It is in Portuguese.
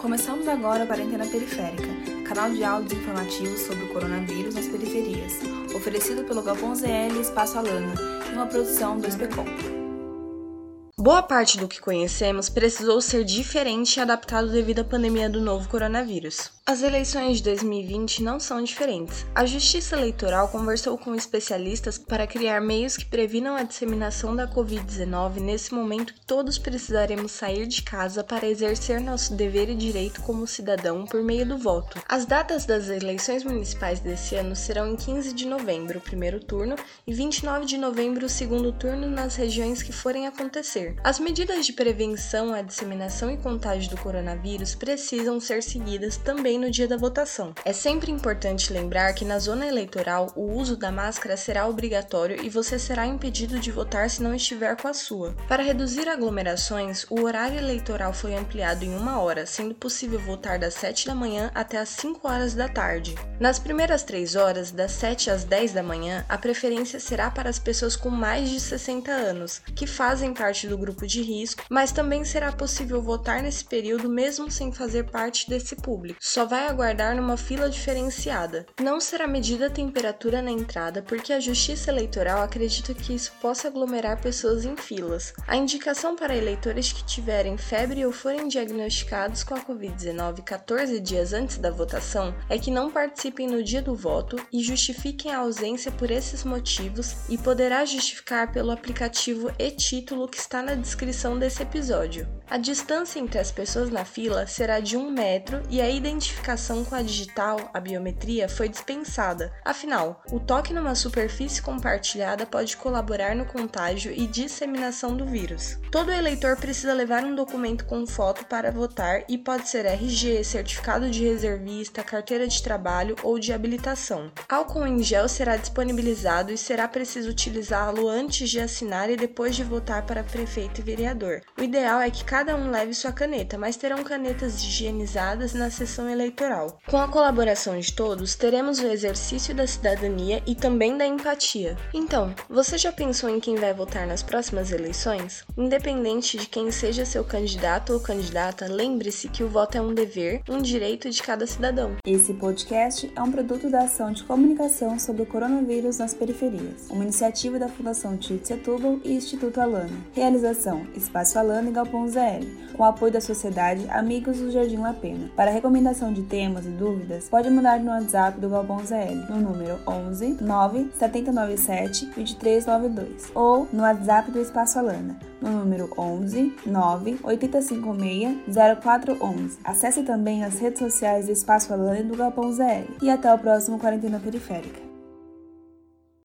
Começamos agora a Quarentena Periférica, canal de áudios informativos sobre o coronavírus nas periferias, oferecido pelo Galpão ZL Espaço Alana, em uma produção do SPCOM. Boa parte do que conhecemos precisou ser diferente e adaptado devido à pandemia do novo coronavírus. As eleições de 2020 não são diferentes. A Justiça Eleitoral conversou com especialistas para criar meios que previnam a disseminação da Covid-19 nesse momento que todos precisaremos sair de casa para exercer nosso dever e direito como cidadão por meio do voto. As datas das eleições municipais desse ano serão em 15 de novembro, o primeiro turno, e 29 de novembro, o segundo turno, nas regiões que forem acontecer. As medidas de prevenção à disseminação e contágio do coronavírus precisam ser seguidas também no dia da votação. É sempre importante lembrar que na zona eleitoral o uso da máscara será obrigatório e você será impedido de votar se não estiver com a sua. Para reduzir aglomerações, o horário eleitoral foi ampliado em uma hora, sendo possível votar das 7 da manhã até as 5 horas da tarde. Nas primeiras 3 horas, das 7 às 10 da manhã, a preferência será para as pessoas com mais de 60 anos, que fazem parte do grupo de risco, mas também será possível votar nesse período mesmo sem fazer parte desse público. Só vai aguardar numa fila diferenciada. Não será medida a temperatura na entrada porque a Justiça Eleitoral acredita que isso possa aglomerar pessoas em filas. A indicação para eleitores que tiverem febre ou forem diagnosticados com a Covid-19 14 dias antes da votação é que não participem no dia do voto e justifiquem a ausência por esses motivos e poderá justificar pelo aplicativo e-título que está na descrição desse episódio. A distância entre as pessoas na fila será de um metro e a identificação com a digital, a biometria, foi dispensada. Afinal, o toque numa superfície compartilhada pode colaborar no contágio e disseminação do vírus. Todo eleitor precisa levar um documento com foto para votar e pode ser RG, certificado de reservista, carteira de trabalho ou de habilitação. Álcool em gel será disponibilizado e será preciso utilizá-lo antes de assinar e depois de votar para prefeito e vereador. O ideal é que cada um leve sua caneta, mas terão canetas higienizadas na sessão eleitoral. Com a colaboração de todos, teremos o exercício da cidadania e também da empatia. Então, você já pensou em quem vai votar nas próximas eleições? Independente de quem seja seu candidato ou candidata, lembre-se que o voto é um dever, um direito de cada cidadão. Esse podcast é um produto da ação de comunicação sobre o coronavírus nas periferias, uma iniciativa da Fundação Tite Setúbal e Instituto Alana. Realização Espaço Alana e Galpão ZL, com apoio da Sociedade Amigos do Jardim La Pena. Para recomendação de temas e dúvidas, pode mandar no WhatsApp do Galpão ZL, no número 11 9 797 2392, ou no WhatsApp do Espaço Alana, no número 11 9 856 0411. Acesse também as redes sociais do Espaço Alana e do Galpão ZL. E até o próximo Quarentena Periférica.